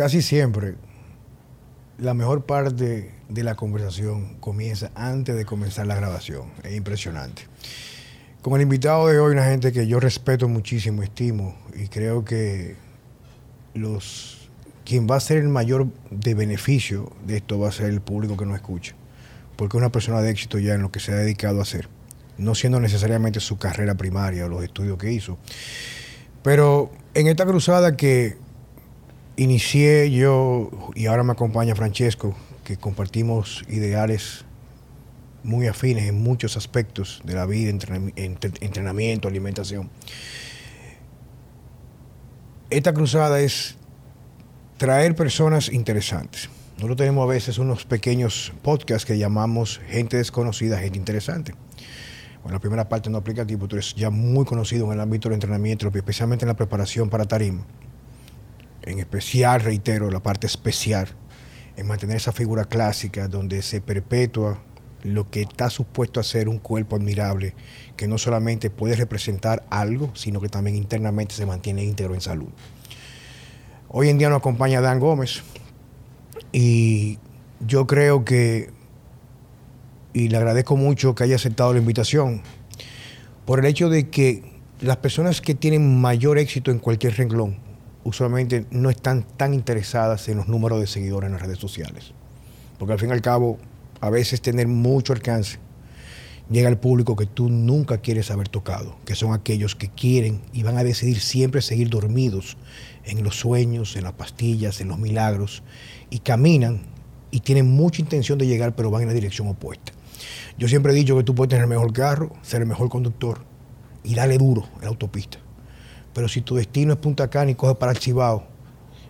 casi siempre la mejor parte de la conversación comienza antes de comenzar la grabación. Es impresionante. Con el invitado de hoy, una gente que yo respeto muchísimo, estimo, y creo que los quien va a ser el mayor de beneficio de esto va a ser el público que nos escucha. Porque es una persona de éxito ya en lo que se ha dedicado a hacer. No siendo necesariamente su carrera primaria o los estudios que hizo. Pero en esta cruzada que inicié yo y ahora me acompaña Francesco, que compartimos ideales muy afines en muchos aspectos de la vida, entrenamiento, alimentación. Esta cruzada es traer personas interesantes. Nosotros tenemos a veces unos pequeños podcasts que llamamos gente desconocida, gente interesante. Bueno, la primera parte no aplica a ti, porque tú eres ya muy conocido en el ámbito del entrenamiento, especialmente en la preparación para tarima en especial, reitero, la parte especial, en mantener esa figura clásica donde se perpetúa lo que está supuesto a ser un cuerpo admirable, que no solamente puede representar algo, sino que también internamente se mantiene íntegro en salud. Hoy en día nos acompaña Dan Gómez y yo creo que, y le agradezco mucho que haya aceptado la invitación, por el hecho de que las personas que tienen mayor éxito en cualquier renglón, usualmente no están tan interesadas en los números de seguidores en las redes sociales. Porque al fin y al cabo, a veces tener mucho alcance llega al público que tú nunca quieres haber tocado, que son aquellos que quieren y van a decidir siempre seguir dormidos en los sueños, en las pastillas, en los milagros, y caminan y tienen mucha intención de llegar, pero van en la dirección opuesta. Yo siempre he dicho que tú puedes tener el mejor carro, ser el mejor conductor y darle duro en la autopista pero si tu destino es Punta Cana y coges para Archibao,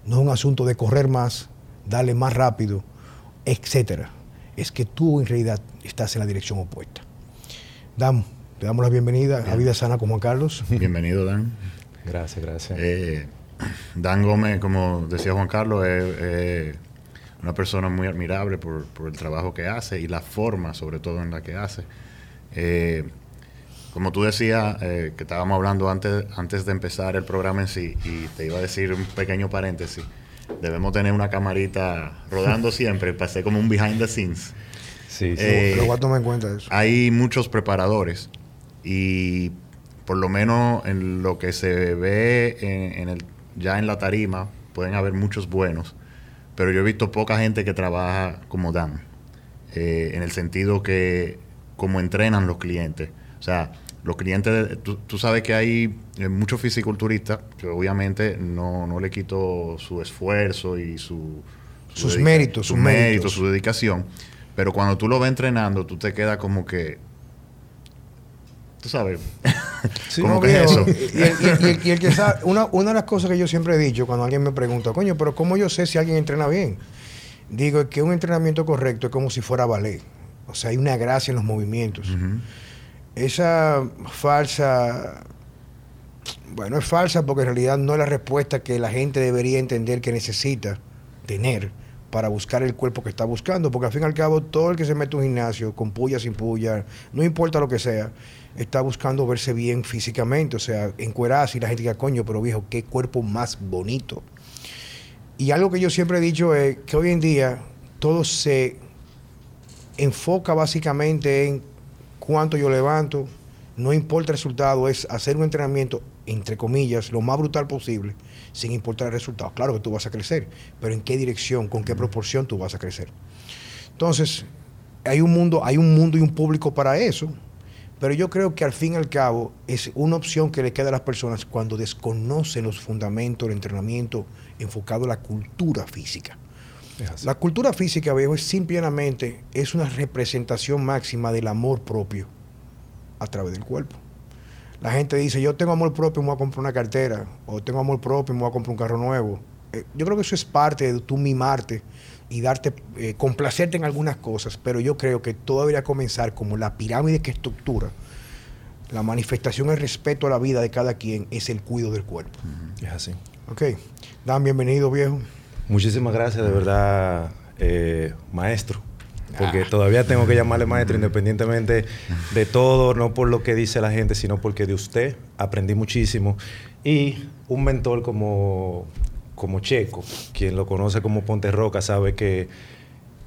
no es un asunto de correr más, darle más rápido, etcétera. Es que tú en realidad estás en la dirección opuesta. Dan, te damos la bienvenida a Vida Sana con Juan Carlos. Bienvenido, Dan. Gracias, gracias. Eh, Dan Gómez, como decía Juan Carlos, es una persona muy admirable por, el trabajo que hace y la forma, sobre todo, en la que hace. Como tú decías, eh, que estábamos hablando antes, antes de empezar el programa en sí, y te iba a decir un pequeño paréntesis, debemos tener una camarita rodando siempre, para ser como un behind the scenes. Sí, sí. Eh, Lo voy a tomar en cuenta eso. Hay muchos preparadores y por lo menos en lo que se ve en, el, ya en la tarima, pueden haber muchos buenos, pero yo he visto poca gente que trabaja como Dan, eh, en el sentido que como entrenan los clientes o sea, los clientes, tú, sabes que hay eh, muchos fisiculturistas que obviamente no, no le quito su esfuerzo y su, sus méritos, sus méritos, su dedicación. Pero cuando tú lo ves entrenando, tú te quedas como que. Tú sabes. como que eso. Y, el, que sabe, una, una de las cosas que yo siempre he dicho cuando alguien me pregunta, coño, pero ¿cómo yo sé si alguien entrena bien? Digo que un entrenamiento correcto es como si fuera ballet. O sea, hay una gracia en los movimientos esa falsa, bueno, es falsa porque en realidad no es la respuesta que la gente debería entender que necesita tener para buscar el cuerpo que está buscando, porque al fin y al cabo todo el que se mete a un gimnasio, con puya, sin puya, no importa lo que sea, está buscando verse bien físicamente, o sea, encuerarse y la gente diga, coño, pero viejo, qué cuerpo más bonito. Y algo que yo siempre he dicho es que hoy en día todo se enfoca básicamente en cuánto yo levanto, no importa el resultado, es hacer un entrenamiento, entre comillas, lo más brutal posible, sin importar el resultado. Claro que tú vas a crecer, pero en qué dirección, con qué proporción tú vas a crecer. Entonces, hay un mundo, hay un mundo y un público para eso, pero yo creo que al fin y al cabo es una opción que le queda a las personas cuando desconocen los fundamentos del entrenamiento enfocado a la cultura física. La cultura física, viejo, es simplemente es una representación máxima del amor propio a través del cuerpo. La gente dice, yo tengo amor propio, me voy a comprar una cartera, o tengo amor propio, me voy a comprar un carro nuevo. Eh, yo creo que eso es parte de tú mimarte y darte, eh, complacerte en algunas cosas, pero yo creo que todo debería comenzar como la pirámide que estructura. La manifestación del respeto a la vida de cada quien es el cuidado del cuerpo. Es así. Ok. Dan, bienvenido, viejo. Muchísimas gracias, de verdad, eh, maestro. Porque ah. todavía tengo que llamarle maestro independientemente de todo, no por lo que dice la gente, sino porque de usted aprendí muchísimo. Y un mentor como, como Checo, quien lo conoce como Ponte Roca, sabe que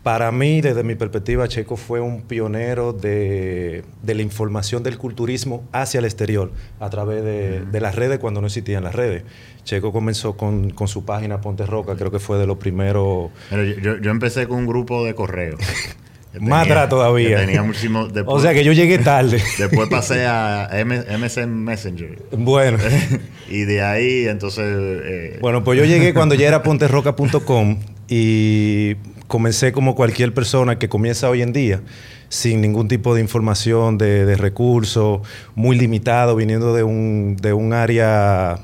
para mí, desde mi perspectiva, Checo fue un pionero de, la información del culturismo hacia el exterior a través de, las redes cuando no existían las redes. Checo comenzó con, su página Ponte Roca, creo que fue de los primeros... yo, yo, empecé con un grupo de correo. Más atrás todavía. Tenía muchísimo, o sea que yo llegué tarde. después pasé a MSN Messenger. Bueno. y de ahí entonces... Eh, bueno, pues yo llegué cuando ya era ponterroca.com y comencé como cualquier persona que comienza hoy en día, sin ningún tipo de información, de, recursos, muy limitado, viniendo de un, de un área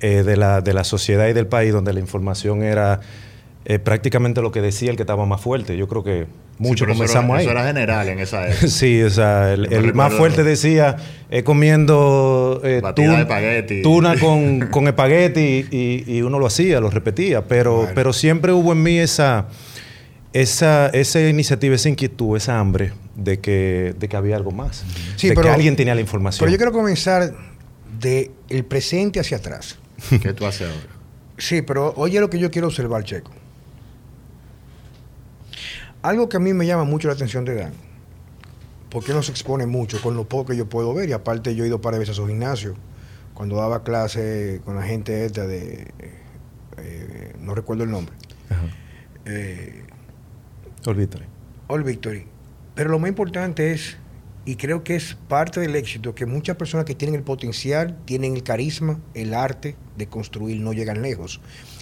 eh, de, la, de la sociedad y del país donde la información era eh, prácticamente lo que decía el que estaba más fuerte. Yo creo que muchos comenzamos ahí. Eso era general en esa época. sí, o sea, el, más fuerte decía, eh, comiendo eh, tuna, tuna con, con espagueti y, uno lo hacía, lo repetía, pero, pero siempre hubo en mí esa esa, esa iniciativa, esa inquietud, esa hambre de que, de que había algo más. de que alguien tenía la información. Pero yo quiero comenzar del el presente hacia atrás. ¿Qué tú haces ahora? Sí, pero oye lo que yo quiero observar, Checo. Algo que a mí me llama mucho la atención de Dan, porque no se expone mucho con lo poco que yo puedo ver, y aparte yo he ido para veces a su gimnasio, cuando daba clase con la gente esta de, eh, no recuerdo el nombre, eh, All Victory. All Victory. Pero lo más importante es, y creo que es parte del éxito, que muchas personas que tienen el potencial, tienen el carisma, el arte de construir, no llegan lejos.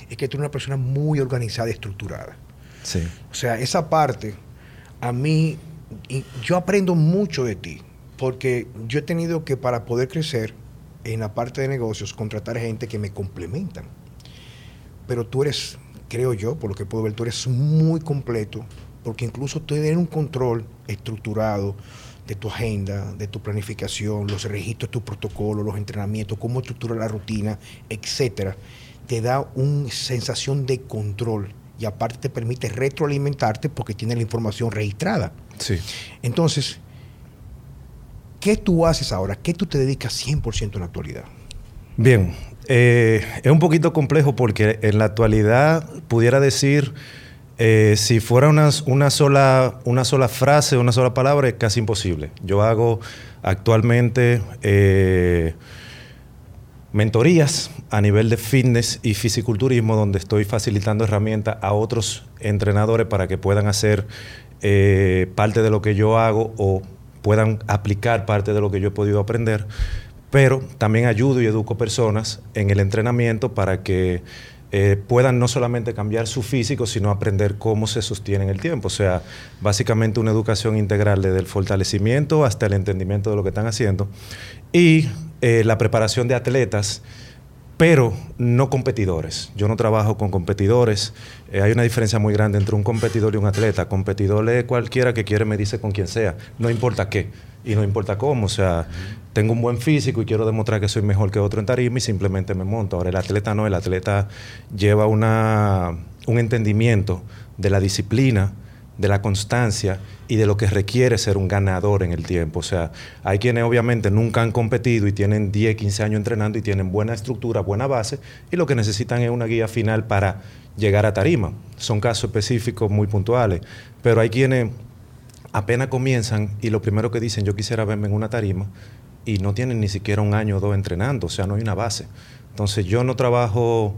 Es que tú eres una persona muy organizada y estructurada. Sí. O sea, esa parte, a mí, yo aprendo mucho de ti, porque yo he tenido que, para poder crecer en la parte de negocios, contratar gente que me complementan. Pero tú eres, creo yo, por lo que puedo ver, tú eres muy completo, porque incluso tener un control estructurado de tu agenda, de tu planificación, los registros, tu protocolo, los entrenamientos, cómo estructurar la rutina, etcétera, te da una sensación de control y aparte te permite retroalimentarte porque tiene la información registrada. Sí. Entonces, ¿qué tú haces ahora? ¿Qué tú te dedicas 100% en la actualidad? Bien, eh, es un poquito complejo porque en la actualidad pudiera decir eh, si fuera una, sola, una sola frase, una sola palabra, es casi imposible. Yo hago actualmente eh, mentorías a nivel de fitness y fisiculturismo, donde estoy facilitando herramientas a otros entrenadores para que puedan hacer eh, parte de lo que yo hago o puedan aplicar parte de lo que yo he podido aprender. Pero también ayudo y educo personas en el entrenamiento para que eh, puedan no solamente cambiar su físico, sino aprender cómo se sostiene en el tiempo. O sea, básicamente una educación integral desde el fortalecimiento hasta el entendimiento de lo que están haciendo y eh, la preparación de atletas pero no competidores. Yo no trabajo con competidores. Eh, hay una diferencia muy grande entre un competidor y un atleta. Competidor es cualquiera que quiere medirse con quien sea, no importa qué y no importa cómo. O sea, tengo un buen físico y quiero demostrar que soy mejor que otro en tarima y simplemente me monto. Ahora, el atleta no, el atleta lleva una, un entendimiento de la disciplina, de la constancia y de lo que requiere ser un ganador en el tiempo. O sea, hay quienes obviamente nunca han competido y tienen 10, 15 años entrenando y tienen buena estructura, buena base y lo que necesitan es una guía final para llegar a tarima. Son casos específicos muy puntuales, pero hay quienes apenas comienzan y lo primero que dicen, yo quisiera verme en una tarima y no tienen ni siquiera un año o dos entrenando, o sea, no hay una base. Entonces yo no trabajo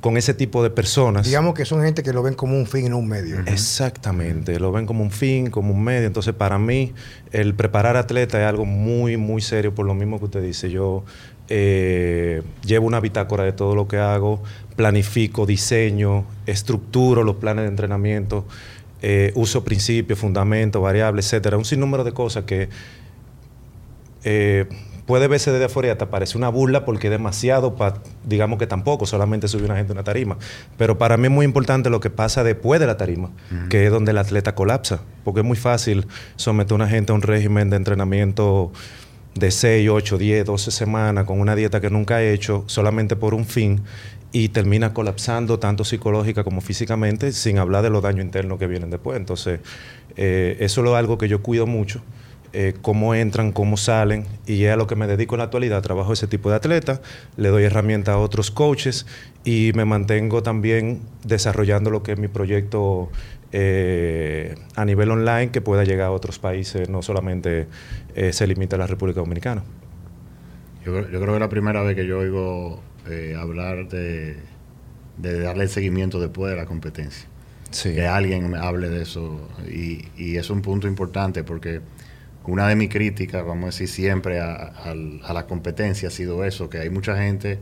con ese tipo de personas. Digamos que son gente que lo ven como un fin y no un medio. Exactamente, lo ven como un fin, como un medio. Entonces, para mí, el preparar atleta es algo muy, muy serio, por lo mismo que usted dice. Yo eh, llevo una bitácora de todo lo que hago, planifico, diseño, estructuro los planes de entrenamiento, eh, uso principios, fundamentos, variables, etcétera. Un sinnúmero de cosas que eh, puede verse desde afuera y hasta parece una burla porque es demasiado, digamos que tampoco, solamente sube una gente a una tarima. Pero para mí es muy importante lo que pasa después de la tarima, que es donde el atleta colapsa, porque es muy fácil someter a una gente a un régimen de entrenamiento de 6, 8, 10, 12 semanas con una dieta que nunca ha hecho solamente por un fin y termina colapsando tanto psicológica como físicamente, sin hablar de los daños internos que vienen después. Entonces, eh, eso es algo que yo cuido mucho eh, cómo entran, cómo salen, y es a lo que me dedico en la actualidad. Trabajo ese tipo de atleta, le doy herramientas a otros coaches y me mantengo también desarrollando lo que es mi proyecto eh, a nivel online que pueda llegar a otros países, no solamente eh, se limita a la República Dominicana. Yo, creo- yo creo que es la primera vez que yo oigo hablar de, de darle el seguimiento después de la competencia. Sí. Que alguien me hable de eso. Y, y es un punto importante porque una de mis críticas, vamos a decir, siempre a, la competencia ha sido eso, que hay mucha gente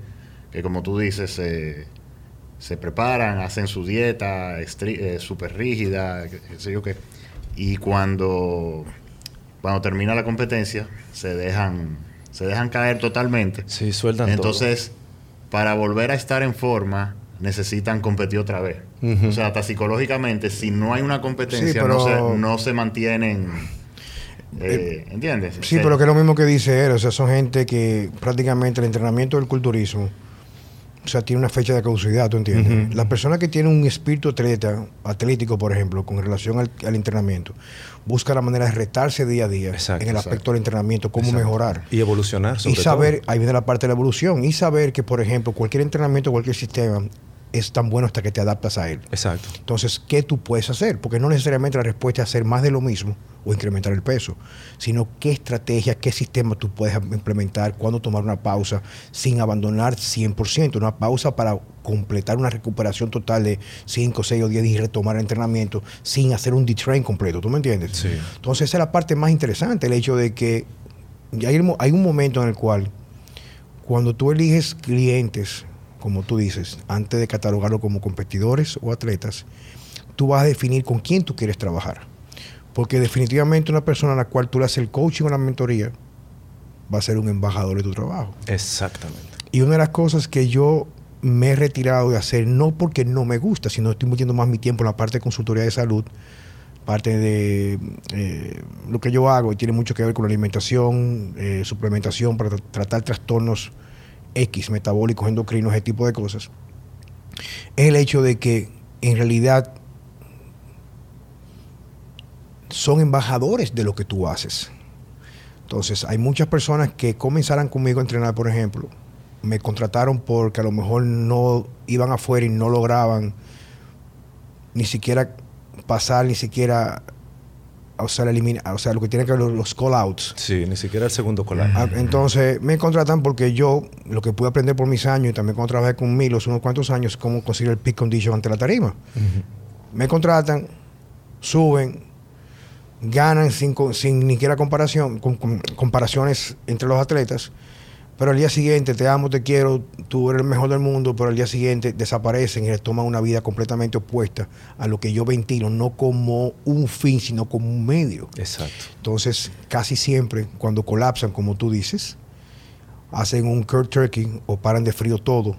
que, como tú dices, se, se preparan, hacen su dieta eh, súper rígida, qué sé yo qué, y cuando, cuando termina la competencia se dejan, se dejan caer totalmente. Sí, sueltan Entonces, para volver a estar en forma, necesitan competir otra vez. O sea, hasta psicológicamente, si no hay una competencia, Sí, pero- no, se, no se mantienen. Eh, ¿Entiendes? Sí, pero que es lo mismo que dice él, o sea, son gente que prácticamente el entrenamiento del culturismo, o sea, tiene una fecha de caducidad, ¿tú entiendes? Ujú. La persona que tiene un espíritu atleta, atlético, por ejemplo, con relación al, al entrenamiento, busca la manera de retarse día a día Exacto, en el exacto. aspecto del entrenamiento, cómo Exacto. mejorar. Y evolucionar, sobre Y saber, todo. ahí viene la parte de la evolución, y saber que, por ejemplo, cualquier entrenamiento, cualquier sistema es tan bueno hasta que te adaptas a él. Exacto. Entonces, ¿qué tú puedes hacer? Porque no necesariamente la respuesta es hacer más de lo mismo o incrementar el peso, sino qué estrategia, qué sistema tú puedes implementar, cuándo tomar una pausa sin abandonar 100%, una pausa para completar una recuperación total de 5, 6 o 10 días y retomar el entrenamiento sin hacer un detrain completo, ¿tú me entiendes? Sí. Entonces, esa es la parte más interesante, el hecho de que hay un momento en el cual cuando tú eliges clientes, como tú dices, antes de catalogarlo como competidores o atletas, tú vas a definir con quién tú quieres trabajar. Porque definitivamente una persona a la cual tú le haces el coaching o la mentoría va a ser un embajador de tu trabajo. Exactamente. Y una de las cosas que yo me he retirado de hacer, no porque no me gusta, sino estoy metiendo más mi tiempo en la parte de consultoría de salud, parte de eh, lo que yo hago y tiene mucho que ver con la alimentación, eh, suplementación para tra- tratar trastornos X, metabólicos, endocrinos, ese tipo de cosas, es el hecho de que en realidad son embajadores de lo que tú haces. Entonces, hay muchas personas que comenzaran conmigo a entrenar, por ejemplo, me contrataron porque a lo mejor no iban afuera y no lograban ni siquiera pasar, ni siquiera, o sea, la elimina- o sea lo que tiene que ver los, los call-outs. Sí, ni siquiera el segundo colar. Ah, Entonces, me contratan porque yo, lo que pude aprender por mis años y también cuando trabajé con Milos unos cuantos años, cómo conseguir el peak condition ante la tarima. Me contratan, suben, ganan sin, sin ni siquiera comparación, con- con- comparaciones entre los atletas, pero al día siguiente, te amo, te quiero, tú eres el mejor del mundo, pero al día siguiente desaparecen y toman una vida completamente opuesta a lo que yo ventilo, no como un fin, sino como un medio. Exacto. Entonces, casi siempre, cuando colapsan, como tú dices, hacen un Kurt Turkey o paran de frío todo.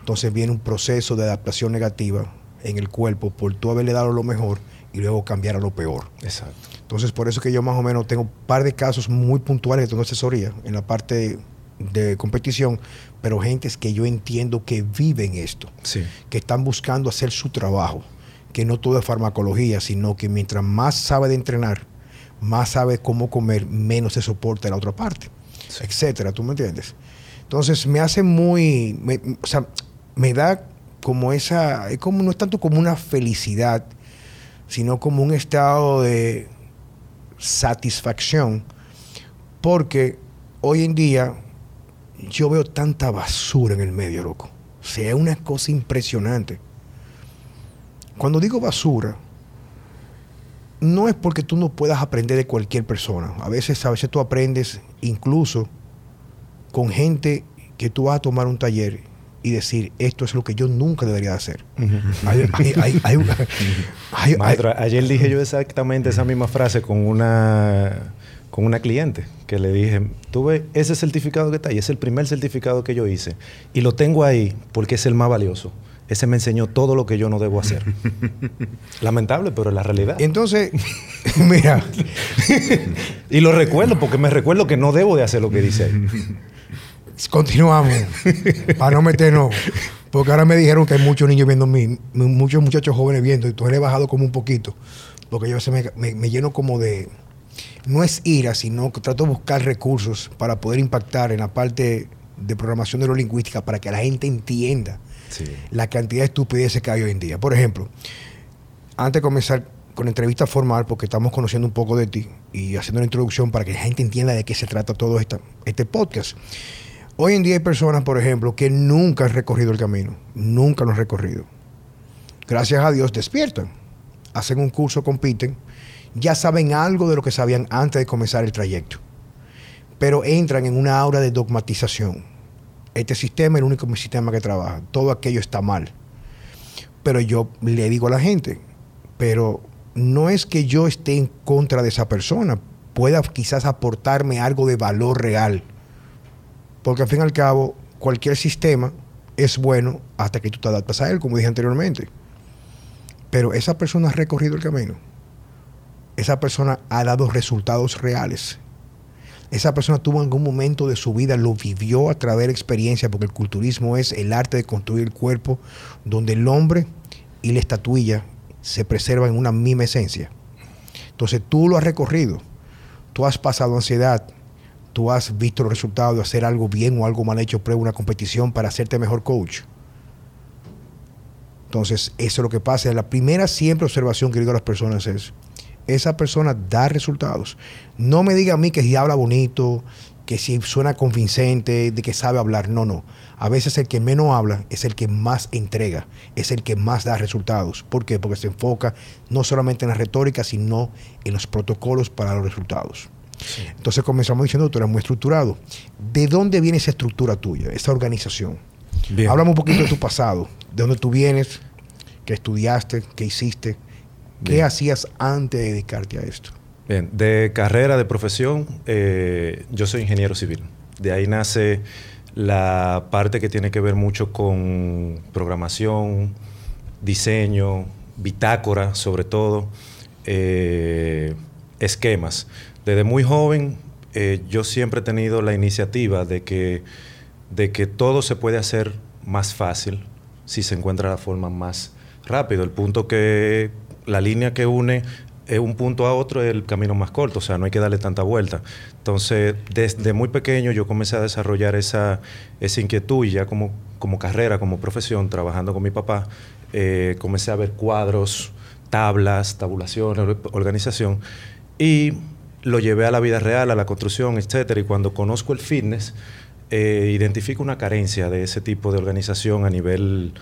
Entonces viene un proceso de adaptación negativa en el cuerpo por tú haberle dado lo mejor y luego cambiar a lo peor. Exacto. Entonces, por eso que yo más o menos tengo un par de casos muy puntuales que tengo asesoría en la parte de competición, pero gentes que yo entiendo que viven esto Sí. que están buscando hacer su trabajo, que no todo es farmacología, sino que mientras más sabe de entrenar, más sabe cómo comer, menos se soporta la otra parte, Sí. etcétera, ¿tú me entiendes? Entonces me hace muy, me- o sea, me da como esa, es como, no es tanto como una felicidad, sino como un estado de satisfacción, porque hoy en día yo veo tanta basura en el medio, loco. O sea, es una cosa impresionante. Cuando digo basura, no es porque tú no puedas aprender de cualquier persona. A veces, a veces tú aprendes incluso con gente que tú vas a tomar un taller y decir, esto es lo que yo nunca debería de hacer. Maestro, ayer dije yo exactamente esa misma frase con una con una cliente que le dije, tuve ese certificado que está ahí, es el primer certificado que yo hice y lo tengo ahí porque es el más valioso. Ese me enseñó todo lo que yo no debo hacer. Lamentable, pero es la realidad. Entonces, mira, Y lo recuerdo porque me recuerdo que no debo de hacer lo que dice ahí. continuamos para no meternos. Porque ahora me dijeron que hay muchos niños viendo mi, muchos muchachos jóvenes viendo, entonces le he bajado como un poquito. Porque yo me, me- me lleno como de, no es ira, sino que trato de buscar recursos para poder impactar en la parte de programación neurolingüística para que la gente entienda la cantidad de estupideces que hay hoy en día. Por ejemplo, antes de comenzar con la entrevista formal, porque estamos conociendo un poco de ti y haciendo una introducción para que la gente entienda de qué se trata todo esta, este podcast. Hoy en día hay personas, por ejemplo, que nunca han recorrido el camino, nunca lo han recorrido. Gracias a Dios despiertan, hacen un curso, compiten, ya saben algo de lo que sabían antes de comenzar el trayecto, pero entran en una aura de dogmatización. Este sistema es el único sistema que trabaja, todo aquello está mal. Pero yo le digo a la gente, pero no es que yo esté en contra de esa persona, pueda quizás aportarme algo de valor real. Porque al fin y al cabo, cualquier sistema es bueno hasta que tú te adaptas a él, como dije anteriormente. Pero esa persona ha recorrido el camino. Esa persona ha dado resultados reales. Esa persona tuvo algún momento de su vida, lo vivió a través de experiencia, porque el culturismo es el arte de construir el cuerpo, donde el hombre y la estatuilla se preserva en una misma esencia. Entonces tú lo has recorrido, tú has pasado ansiedad, tú has visto los resultados de hacer algo bien o algo mal hecho, prueba una competición para hacerte mejor coach. Entonces, eso es lo que pasa. La primera siempre observación que digo a las personas es, esa persona da resultados. No me diga a mí que si habla bonito, que si suena convincente, de que sabe hablar. No, no. A veces el que menos habla es el que más entrega, es el que más da resultados. ¿Por qué? Porque se enfoca no solamente en la retórica, sino en los protocolos para los resultados. Entonces comenzamos diciendo, tú eres muy estructurado. ¿De dónde viene esa estructura tuya, esa organización? Háblame un poquito de tu pasado, de dónde tú vienes, qué estudiaste, qué hiciste, qué hacías antes de dedicarte a esto. Bien, de carrera, de profesión, eh, yo soy ingeniero civil. De ahí nace la parte que tiene que ver mucho con programación, diseño, bitácora sobre todo, eh, esquemas. Desde muy joven eh, yo siempre he tenido la iniciativa de que, de que todo se puede hacer más fácil si se encuentra la forma más rápido. El punto que, la línea que une es un punto a otro es el camino más corto, o sea, no hay que darle tanta vuelta. Entonces, desde muy pequeño yo comencé a desarrollar esa, esa inquietud ya como, como carrera, como profesión, trabajando con mi papá, eh, comencé a ver cuadros, tablas, tabulaciones, organización y lo llevé a la vida real, a la construcción, etcétera. Y cuando conozco el fitness, eh, identifico una carencia de ese tipo de organización a nivel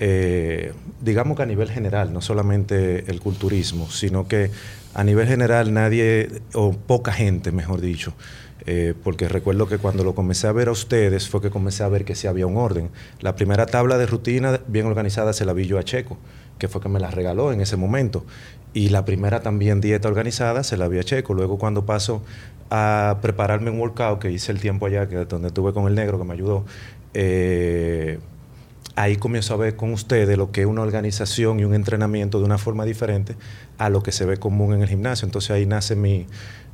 eh, digamos que a nivel general, no solamente el culturismo, sino que a nivel general nadie, o poca gente, mejor dicho, eh, porque recuerdo que cuando lo comencé a ver a ustedes fue que comencé a ver que sí había un orden. La primera tabla de rutina bien organizada se la vi yo a Checo, que fue que me la regaló en ese momento. Y la primera también dieta organizada se la vi a Checo. Luego cuando paso a prepararme un workout, que hice el tiempo allá, que donde estuve con el negro, que me ayudó, eh, ahí comienzo a ver con ustedes lo que es una organización y un entrenamiento de una forma diferente a lo que se ve común en el gimnasio. Entonces ahí nace mi,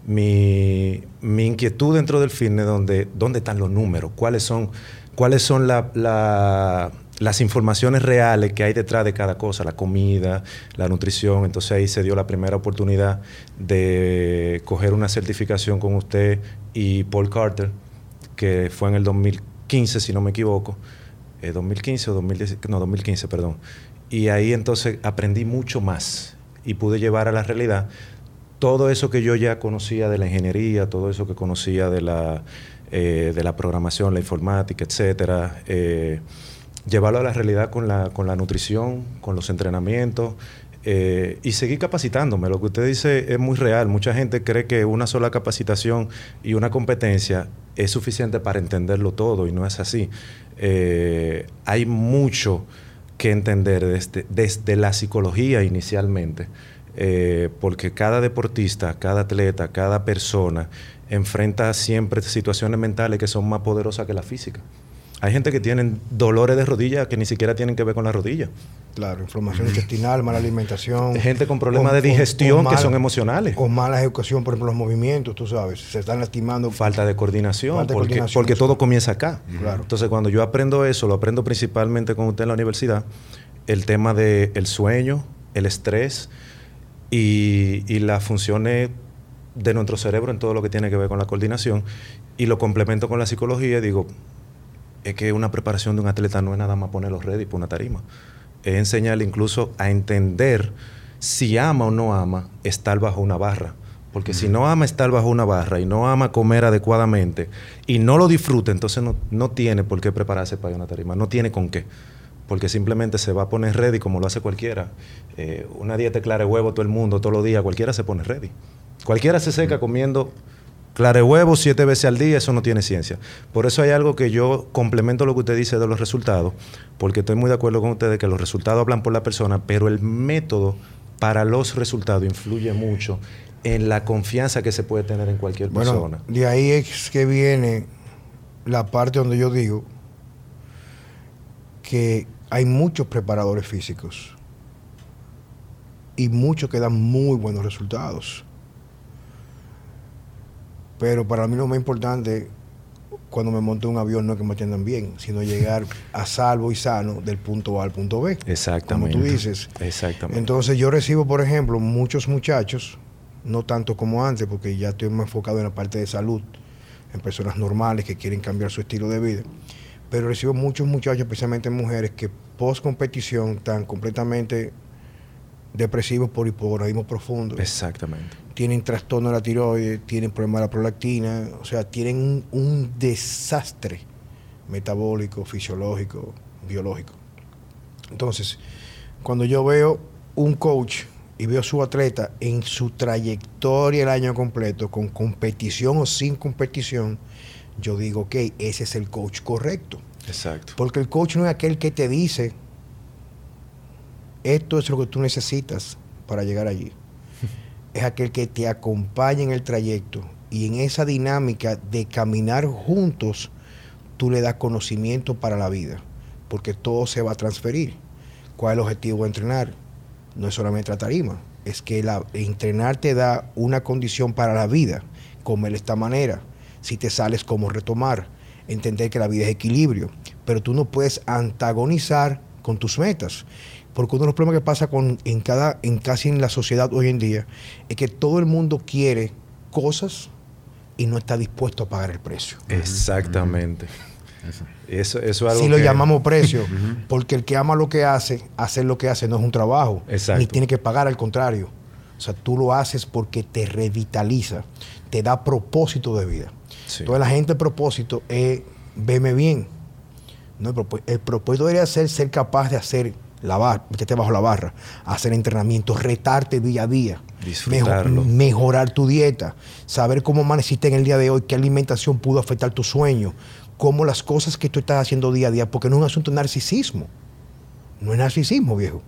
mi, inquietud dentro del fitness, donde, dónde están los números, cuáles son, cuáles son las informaciones reales que hay detrás de cada cosa, la comida, la nutrición. Entonces ahí se dio la primera oportunidad de coger una certificación con usted y Paul Carter, que fue en el 2015, si no me equivoco 2015 eh, o 2010, no, 2015, perdón. Y ahí entonces aprendí mucho más y pude llevar a la realidad todo eso que yo ya conocía de la ingeniería, todo eso que conocía de la, eh, de la programación, la informática, etcétera, eh, llevarlo a la realidad con la, con la nutrición, con los entrenamientos. y seguir capacitándome. Lo que usted dice es muy real. Mucha gente cree que una sola capacitación y una competencia es suficiente para entenderlo todo y no es así. Eh, hay mucho que entender desde, desde la psicología inicialmente, eh, porque cada deportista, cada atleta, cada persona enfrenta siempre situaciones mentales que son más poderosas que la física. Hay gente que tiene dolores de rodilla que ni siquiera tienen que ver con la rodilla. Claro, inflamación intestinal, mala alimentación. Gente con problemas de digestión que son emocionales. O mala ejecución, por ejemplo, los movimientos, tú sabes, se están lastimando. Falta de coordinación, porque, porque todo comienza acá. Claro. Entonces, cuando yo aprendo eso, lo aprendo principalmente con usted en la universidad, el tema del el sueño, el estrés y, y las funciones de nuestro cerebro en todo lo que tiene que ver con la coordinación y lo complemento con la psicología y digo, es que una preparación de un atleta no es nada más ponerlos ready para una tarima. Es enseñarle incluso a entender si ama o no ama estar bajo una barra. Porque si no ama estar bajo una barra y no ama comer adecuadamente y no lo disfruta, entonces no, no tiene por qué prepararse para una tarima, no tiene con qué. Porque simplemente se va a poner ready como lo hace cualquiera. Eh, una dieta clara de huevo todo el mundo, todos los días, cualquiera se pone ready. Cualquiera se seca comiendo clara de huevo siete veces al día, eso no tiene ciencia. Por eso hay algo que yo complemento lo que usted dice de los resultados, porque estoy muy de acuerdo con ustedes que los resultados hablan por la persona, pero el método para los resultados influye mucho en la confianza que se puede tener en cualquier Bueno, persona. de ahí es que viene la parte donde yo digo que hay muchos preparadores físicos y muchos que dan muy buenos resultados. Pero para mí lo más importante cuando me monto un avión no es que me atiendan bien, sino llegar a salvo y sano del punto A al punto B. Exactamente. Como tú dices. Exactamente. Entonces yo recibo, por ejemplo, muchos muchachos, no tanto como antes, porque ya estoy más enfocado en la parte de salud, en personas normales que quieren cambiar su estilo de vida. Pero recibo muchos muchachos, especialmente mujeres, que post competición están completamente depresivos por hipogonadismo profundo. Exactamente. Tienen trastorno de la tiroides, tienen problemas de la prolactina, o sea, tienen un, un desastre metabólico, fisiológico, biológico. Entonces, cuando yo veo un coach y veo a su atleta en su trayectoria el año completo, con competición o sin competición, yo digo, ok, ese es el coach correcto. Exacto. Porque el coach no es aquel que te dice, esto es lo que tú necesitas para llegar allí. Es aquel que te acompaña en el trayecto y en esa dinámica de caminar juntos, tú le das conocimiento para la vida, porque todo se va a transferir. ¿Cuál es el objetivo de entrenar? No es solamente la tarima, es que la, entrenar te da una condición para la vida, comer de esta manera, si te sales, cómo retomar, entender que la vida es equilibrio, pero tú no puedes antagonizar con tus metas. Porque uno de los problemas que pasa con, en, cada, en casi en la sociedad hoy en día es que todo el mundo quiere cosas y no está dispuesto a pagar el precio. Exactamente. Eso. Eso, es algo Si lo que- llamamos precio, porque el que ama lo que hace, hacer lo que hace no es un trabajo, Exacto. ni tiene que pagar, al contrario. O sea, tú lo haces porque te revitaliza, te da propósito de vida. Sí. Entonces la gente, el propósito es veme bien. No, el propósito debería ser ser capaz de hacer la barra, meterte bajo la barra, hacer entrenamiento, retarte día a día, Disfrutarlo. mejo- mejorar tu dieta, saber cómo amaneciste en el día de hoy, qué alimentación pudo afectar tu sueño, cómo las cosas que tú estás haciendo día a día, porque no es un asunto de narcisismo, no es narcisismo, viejo.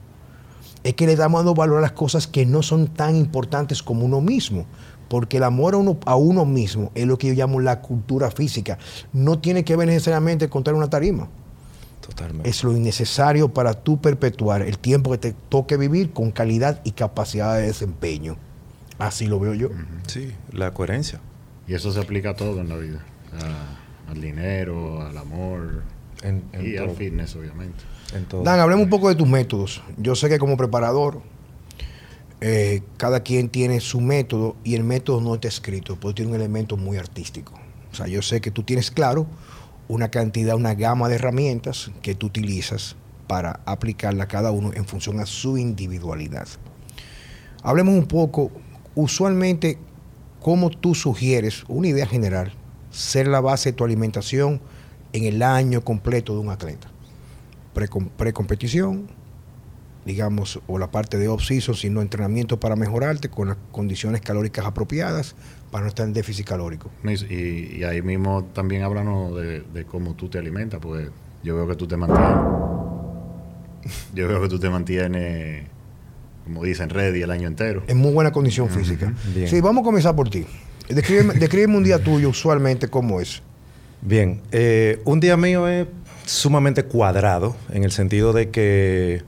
Es que le damos dando valor a las cosas que no son tan importantes como uno mismo. Porque el amor a uno, a uno mismo es lo que yo llamo la cultura física. No tiene que ver necesariamente con tener una tarima. Totalmente. Es lo innecesario para tú perpetuar el tiempo que te toque vivir con calidad y capacidad de desempeño. Así lo veo yo. Sí, la coherencia. Y eso se aplica a todo en la vida. A- al dinero, al amor En, en y al fitness, obviamente. En todo. Dan, hablemos un poco de tus métodos. Yo sé que como preparador, eh, cada quien tiene su método y el método no está escrito, porque tiene un elemento muy artístico. O sea, yo sé que tú tienes claro una cantidad, una gama de herramientas que tú utilizas para aplicarla a cada uno en función a su individualidad. Hablemos un poco, usualmente, cómo tú sugieres, una idea general, ser la base de tu alimentación en el año completo de un atleta precom- precompetición, digamos, o la parte de off-season, sino entrenamiento para mejorarte con las condiciones calóricas apropiadas para no estar en déficit calórico. Y, ahí mismo también háblanos de, de cómo tú te alimentas, porque yo veo que tú te mantienes. Yo veo que tú te mantienes, como dicen, ready el año entero. En muy buena condición física. Sí, vamos a comenzar por ti. Descríbeme, descríbeme un día tuyo usualmente cómo es. Bien, eh, un día mío es sumamente cuadrado en el sentido de que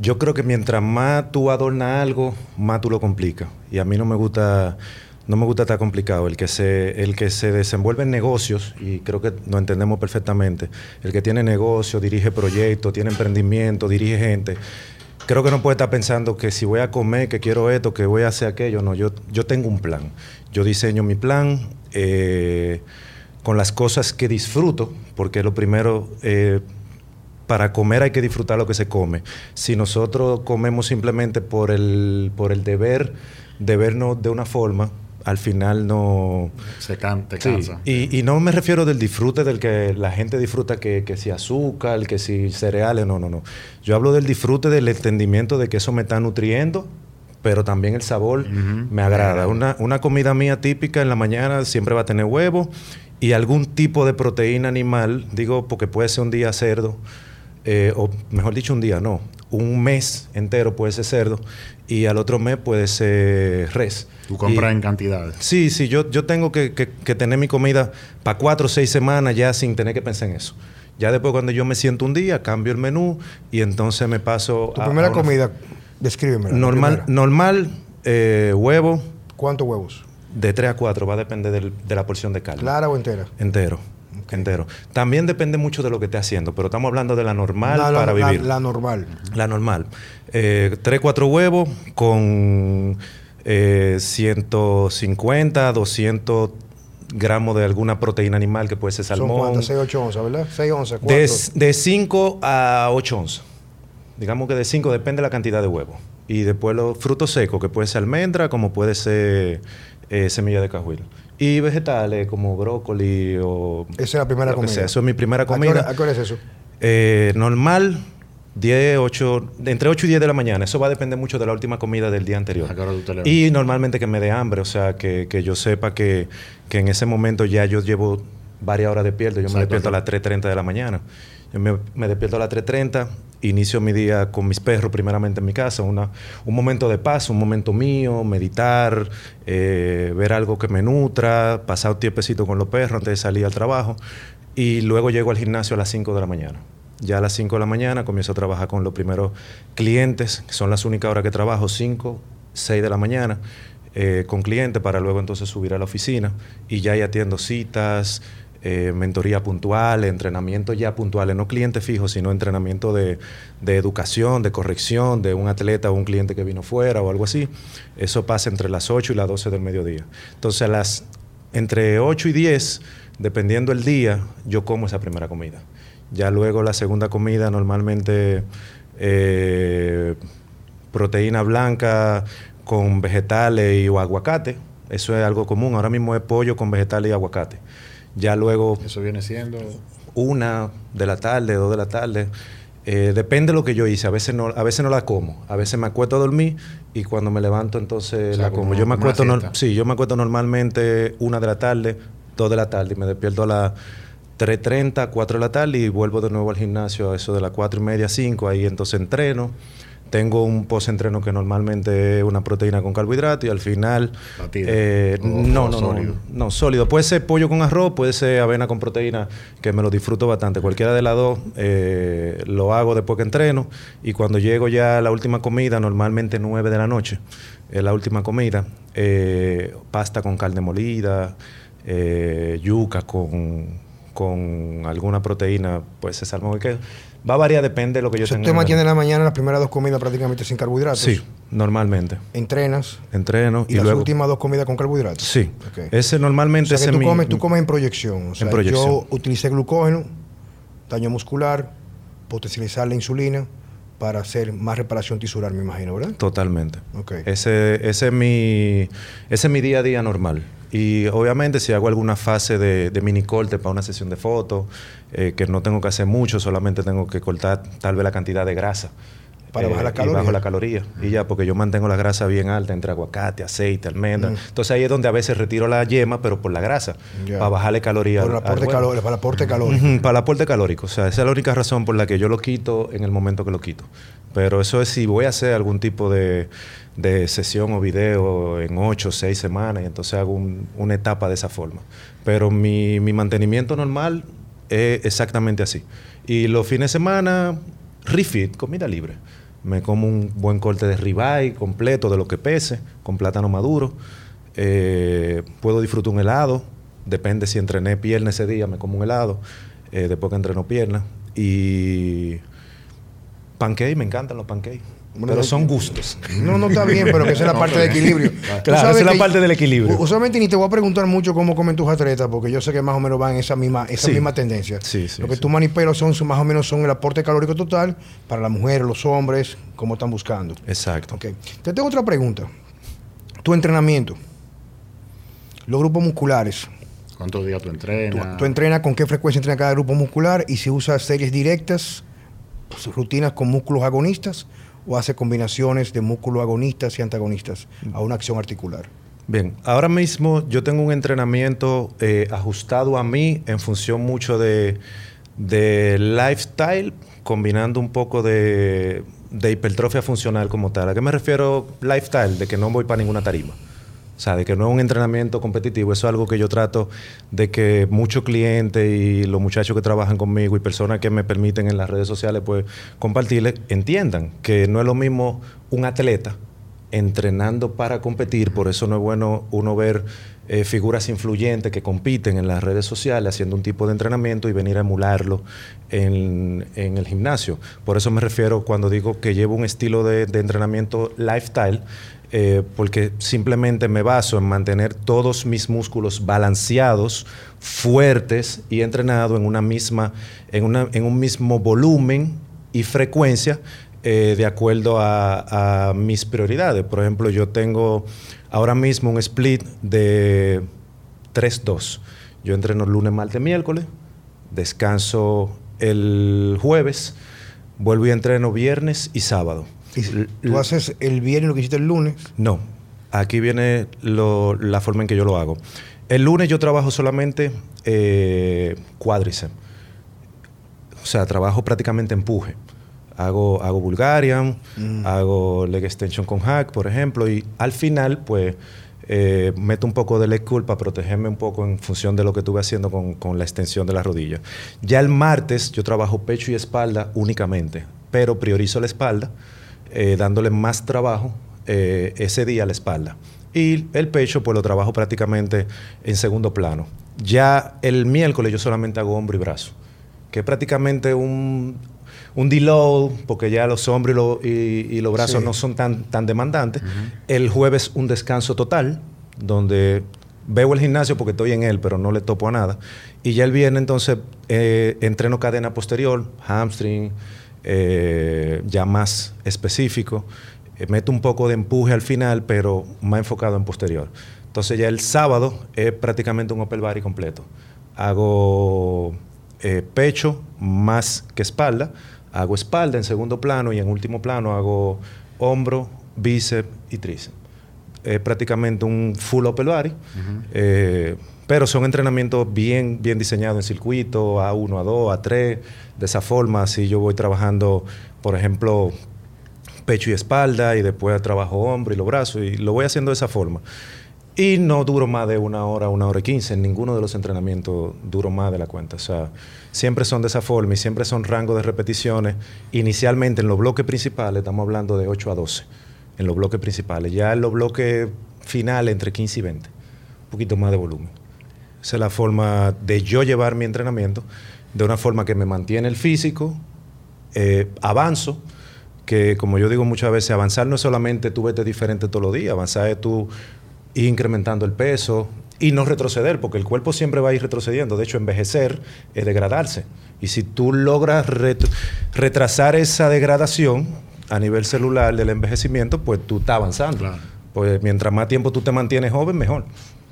yo creo que mientras más tú adornas algo, más tú lo complicas. Y a mí no me gusta, no me gusta estar complicado. El que se, el que se desenvuelve en negocios, y creo que lo entendemos perfectamente, el que tiene negocio, dirige proyectos, tiene emprendimiento, dirige gente, creo que no puede estar pensando que si voy a comer, que quiero esto, que voy a hacer aquello. No, yo, yo tengo un plan. Yo diseño mi plan eh, con las cosas que disfruto, porque lo primero, eh, para comer hay que disfrutar lo que se come. Si nosotros comemos simplemente por el, por el deber de vernos de una forma, al final no... Se canta, sí. cansa. Y, y, no me refiero del disfrute del que la gente disfruta que, que si azúcar, que si cereales, no, no, no. Yo hablo del disfrute del entendimiento de que eso me está nutriendo, pero también el sabor uh -huh. me agrada. Una, una comida mía típica en la mañana siempre va a tener huevo y algún tipo de proteína animal, digo porque puede ser un día cerdo, eh, o mejor dicho un día, no, un mes entero puede ser cerdo y al otro mes puede ser res. Tú compras y, en cantidades. Sí, sí, yo, yo tengo que, que, que tener mi comida para cuatro o seis semanas ya sin tener que pensar en eso. Ya después cuando yo me siento un día, cambio el menú y entonces me paso ¿Tu a... primera a una... comida, descríbeme. Normal, normal eh, huevo. ¿Cuántos huevos? De 3 a 4, va a depender del, de la porción de carne. ¿Clara o entera? Entero. Entero. También depende mucho de lo que esté haciendo, pero estamos hablando de la normal la, para la, vivir. La, normal. La normal. Eh, 3, 4 huevos con eh, 150, 200 gramos de alguna proteína animal que puede ser salmón. Son cuántas, 6, 8 onzas, ¿verdad? 6 onzas. De, de 5 a 8 onzas. Digamos que de 5 depende de la cantidad de huevos. Y después los frutos secos, que puede ser almendra, como puede ser eh, semilla de cajuil. Y vegetales como brócoli o... Esa es la primera comida. Sea. Eso es mi primera comida. ¿A qué hora es eso? Eh, normal, 10, 8, entre 8 y 10 de la mañana. Eso va a depender mucho de la última comida del día anterior. Y normalmente que me dé hambre, o sea, que, que yo sepa que, que, en ese momento ya yo llevo varias horas despierto. Yo me despierto a las 3.30 de la mañana. Me, me despierto a las 3.30, inicio mi día con mis perros primeramente en mi casa, una, un momento de paz, un momento mío, meditar, eh, ver algo que me nutra, pasar un tiempecito con los perros antes de salir al trabajo y luego llego al gimnasio a las 5 de la mañana. Ya a las 5 de la mañana comienzo a trabajar con los primeros clientes, que son las únicas horas que trabajo, 5, 6 de la mañana, eh, con clientes para luego entonces subir a la oficina y ya ahí atiendo citas, eh, mentoría puntual, entrenamiento ya puntuales, no clientes fijos, sino entrenamiento de, de, educación, de corrección de un atleta o un cliente que vino fuera o algo así. Eso pasa entre las 8 y las 12 del mediodía. Entonces, a las, entre 8 y 10, dependiendo el día, yo como esa primera comida. Ya luego la segunda comida normalmente eh, proteína blanca con vegetales y o aguacate. Eso es algo común. Ahora mismo es pollo con vegetales y aguacate. Ya luego... Eso viene siendo... Una de la tarde, dos de la tarde. Eh, depende de lo que yo hice. A veces, no, a veces no la como. A veces me acuesto a dormir y cuando me levanto entonces o sea, la como. Yo me, acuesto no, sí, yo me acuesto normalmente una de la tarde, dos de la tarde y me despierto a las 3.30, 4 de la tarde y vuelvo de nuevo al gimnasio a eso de las 4 y media, 5. Ahí entonces entreno. Tengo un post-entreno que normalmente es una proteína con carbohidrato y al final... Eh, o, no, no, sólido. no, no, sólido. Puede ser pollo con arroz, puede ser avena con proteína, que me lo disfruto bastante. Cualquiera de las dos eh, lo hago después que entreno y cuando llego ya a la última comida, normalmente 9 de la noche, es la última comida, eh, pasta con carne molida, eh, yuca con, con alguna proteína, pues es salmón y queso. Va a variar, depende de lo que yo tenga. Usted mantiene en la mañana las primeras dos comidas prácticamente sin carbohidratos. Sí, normalmente. Entrenas. Entreno. Y, y las luego... últimas dos comidas con carbohidratos. Sí. Okay. Ese normalmente o sea, ese que tú, mi, comes, tú comes en proyección. O sea, en proyección. Yo utilicé glucógeno, daño muscular, potencializar la insulina para hacer más reparación tisular, me imagino, ¿verdad? Totalmente. Okay. Ese, ese, es mi, ese es mi día a día normal. Y obviamente si hago alguna fase de, mini corte para una sesión de fotos, eh, que no tengo que hacer mucho, solamente tengo que cortar tal vez la cantidad de grasa. Para eh, bajar la caloría. bajo la caloría. Y ya, porque yo mantengo la grasa bien alta entre aguacate, aceite, almendra. Mm. Entonces ahí es donde a veces retiro la yema, pero por la grasa, para bajarle calorías. Por el aporte, para el aporte calórico. Para el aporte calórico. O sea, esa es la única razón por la que yo lo quito en el momento que lo quito. Pero eso es si voy a hacer algún tipo de, de sesión o video en ocho o seis semanas y entonces hago un- una etapa de esa forma. Pero mi, mi mantenimiento normal es exactamente así. Y los fines de semana, refit, comida libre. Me como un buen corte de ribeye completo de lo que pese, con plátano maduro. Eh, puedo disfrutar un helado. Depende si entrené pierna ese día, me como un helado. eh, después que entreno pierna. Y Pancake, me encantan los pancakes. Pero son gustos. No, no está bien, pero que esa es la parte del equilibrio. Claro, esa es la parte del equilibrio. Usualmente ni te voy a preguntar mucho cómo comen tus atletas, porque yo sé que más o menos van en esa misma, esa misma tendencia. Sí, sí, Lo que tú manipulas son más o menos son el aporte calórico total para las mujeres, los hombres, como están buscando. Exacto. Ok. Te tengo otra pregunta. Tu entrenamiento, los grupos musculares. ¿Cuántos días tú entrenas? ¿Tú, tú entrenas con qué frecuencia entrena cada grupo muscular y si usas series directas, pues, rutinas con músculos agonistas o hace combinaciones de músculos agonistas y antagonistas a una acción articular? Bien, ahora mismo yo tengo un entrenamiento eh, ajustado a mí en función mucho de, de lifestyle, combinando un poco de, de, hipertrofia funcional como tal. ¿A qué me refiero lifestyle? De que no voy para ninguna tarima. O sea, de que no es un entrenamiento competitivo, eso es algo que yo trato de que muchos clientes y los muchachos que trabajan conmigo y personas que me permiten en las redes sociales pues compartirles, entiendan que no es lo mismo un atleta entrenando para competir, por eso no es bueno uno ver eh, figuras influyentes que compiten en las redes sociales haciendo un tipo de entrenamiento y venir a emularlo en, el gimnasio. Por eso me refiero cuando digo que llevo un estilo de entrenamiento lifestyle, eh, porque simplemente me baso en mantener todos mis músculos balanceados, fuertes y entrenados en una misma, en, en un mismo volumen y frecuencia eh, de acuerdo a, a, mis prioridades. Por ejemplo, yo tengo ahora mismo un split de 3-2. Yo entreno lunes, martes, miércoles, descanso el jueves, vuelvo y entreno viernes y sábado. ¿Tú haces el viernes lo que hiciste el lunes? No. Aquí viene lo, la forma en que yo lo hago. El lunes yo trabajo solamente eh, cuádriceps. O sea, trabajo prácticamente empuje. Hago, hago Bulgarian, mm. hago leg extension con hack, por ejemplo, y al final, pues, eh, meto un poco de leg curl para protegerme un poco en función de lo que estuve haciendo con, con la extensión de la rodilla. Ya el martes yo trabajo pecho y espalda únicamente, pero priorizo la espalda eh, dándole más trabajo eh, ese día a la espalda. Y el pecho, pues lo trabajo prácticamente en segundo plano. Ya el miércoles yo solamente hago hombro y brazo, que es prácticamente un, un deload, porque ya los hombros y, lo, y, y los brazos sí. no son tan, tan demandantes. Uh -huh. El jueves un descanso total, donde veo el gimnasio porque estoy en él, pero no le topo a nada. Y ya el viernes entonces eh, entreno cadena posterior, hamstring, eh, ya más específico. Eh, meto un poco de empuje al final, pero más enfocado en posterior. Entonces ya el sábado es prácticamente un upper body completo. Hago eh, pecho más que espalda. Hago espalda en segundo plano y en último plano hago hombro, bíceps y tríceps. Es prácticamente un full upper body. Uh -huh. pero son entrenamientos bien, bien diseñados en circuito, A1, A2, A3. De esa forma, así yo voy trabajando, por ejemplo, pecho y espalda, y después trabajo hombro y los brazos, y lo voy haciendo de esa forma. Y no duro más de una hora, una hora y quince. En ninguno de los entrenamientos duro más de la cuenta. O sea, siempre son de esa forma y siempre son rangos de repeticiones. Inicialmente en los bloques principales estamos hablando de 8 a 12. En los bloques principales. Ya en los bloques finales entre 15 y 20. Un poquito más de volumen. Esa es la forma de yo llevar mi entrenamiento de una forma que me mantiene el físico, eh, avanzo, que como yo digo muchas veces, avanzar no es solamente tú vete diferente todos los días, avanzar es tú ir incrementando el peso y no retroceder, porque el cuerpo siempre va a ir retrocediendo. De hecho, envejecer es degradarse. Y si tú logras ret retrasar esa degradación a nivel celular del envejecimiento, pues tú estás avanzando. Claro. Pues mientras más tiempo tú te mantienes joven, mejor.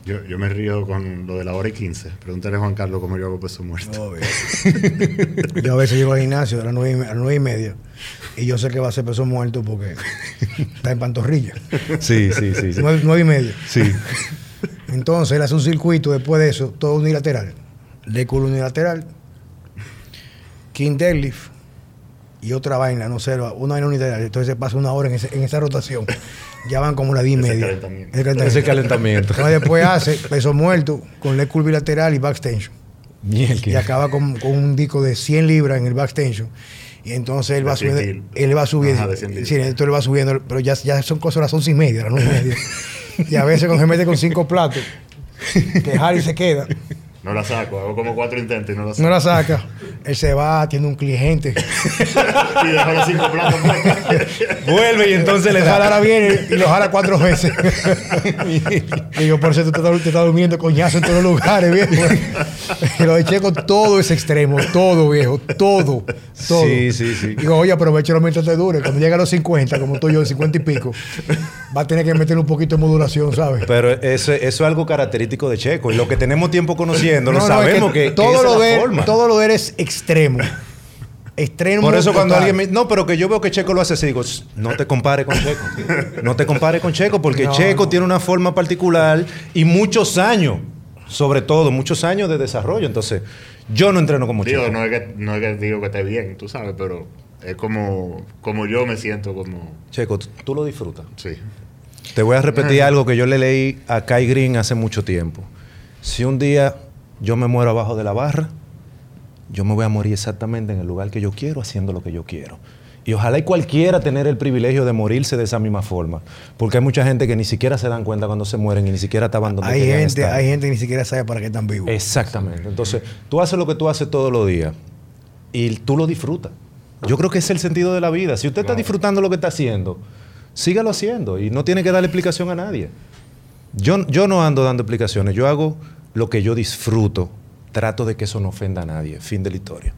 Yo, yo, me río con lo de la hora y 15. Pregúntale a Juan Carlos cómo yo hago peso muerto. Oh, yo a veces llego al gimnasio a las nueve, a las nueve y media y yo sé que va a ser peso muerto porque está en pantorrilla. Sí, sí, sí. Nueve, nueve y media. Sí. Entonces él hace un circuito después de eso, todo unilateral. De culo unilateral, King Deadlift y otra vaina, no sé, una vaina unilateral. Entonces se pasa una hora en, ese, en esa rotación. Ya van como la 10 y media. Calentamiento. Ese calentamiento. Ese calentamiento. Entonces después hace peso muerto con leg curl bilateral y back extension. Y acaba con, con, un disco de 100 libras en el back extension. Y entonces él va subiendo. Él va subiendo. Ajá, sí, entonces él va subiendo. Pero ya, ya son cosas a las 11 y media, a las 9 y media. y a veces cuando se mete con cinco platos, que Harry se queda. No la saco, hago como cuatro intentos y no la saco. No la saca. Él se va, tiene un cliente. y dejo los cinco platos. Vuelve y entonces le jala ahora viene y lo jala cuatro veces. Digo, por eso tú te estás, te estás durmiendo coñazo en todos los lugares, viejo. Y lo de Checo, todo es extremo, todo, viejo, todo, todo. Sí, sí, sí. Digo, oye, aprovechalo mientras te dure. Cuando llegue a los 50, como estoy yo, 50 y pico, va a tener que meterle un poquito de modulación, ¿sabes? Pero eso, eso es algo característico de Checo. Y lo que tenemos tiempo conociendo, No, no, es sabemos que, que todo, esa lo es la de, forma. todo lo de él es extremo. Extremo. Por eso cuando alguien me... No, pero que yo veo que Checo lo hace así, digo, "Shh, no te compare con Checo. No te compare con Checo, porque No, Checo no. tiene una forma particular y muchos años, sobre todo, muchos años de desarrollo. Entonces, yo no entreno como digo, Checo. no es, que, no es que digo que esté bien, tú sabes, pero es como, como yo me siento como... Checo, tú, tú lo disfrutas. Sí. Te voy a repetir algo que yo le leí a Kai Green hace mucho tiempo. Si un día yo me muero abajo de la barra, yo me voy a morir exactamente en el lugar que yo quiero, haciendo lo que yo quiero. Y ojalá y cualquiera tener el privilegio de morirse de esa misma forma. Porque hay mucha gente que ni siquiera se dan cuenta cuando se mueren y ni siquiera estaban donde Hay gente, estar. hay gente que ni siquiera sabe para qué están vivos. Exactamente. Entonces, tú haces lo que tú haces todos los días y tú lo disfrutas. Yo creo que ese es el sentido de la vida. Si usted está disfrutando lo que está haciendo, sígalo haciendo y no tiene que darle explicación a nadie. Yo, yo no ando dando explicaciones, yo hago lo que yo disfruto. Trato de que eso no ofenda a nadie. Fin de la historia.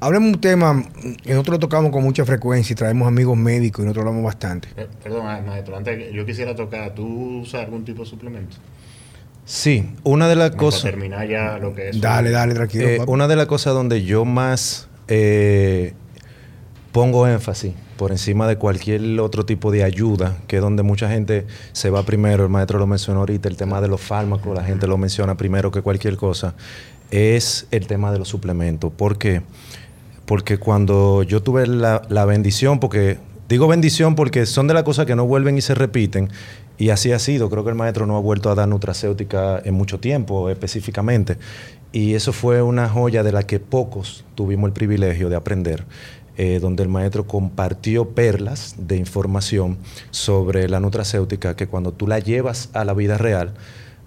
Hablemos de un tema que nosotros lo tocamos con mucha frecuencia y traemos amigos médicos y nosotros hablamos bastante. Eh, Perdón, ma- maestro, antes que- yo quisiera tocar, ¿tú usas algún tipo de suplemento? Sí, una de las cosas... Para terminar ya lo que es... Dale, dale, tranquilo. Eh, una de las cosas donde yo más eh, pongo énfasis por encima de cualquier otro tipo de ayuda, que es donde mucha gente se va primero, el maestro lo mencionó ahorita, el tema de los fármacos, la gente lo menciona primero que cualquier cosa, es el tema de los suplementos. ¿Por qué? Porque cuando yo tuve la, la bendición, porque digo bendición porque son de las cosas que no vuelven y se repiten, y así ha sido. Creo que el maestro no ha vuelto a dar nutracéutica en mucho tiempo específicamente. Y eso fue una joya de la que pocos tuvimos el privilegio de aprender, eh, donde el maestro compartió perlas de información sobre la nutracéutica que cuando tú la llevas a la vida real,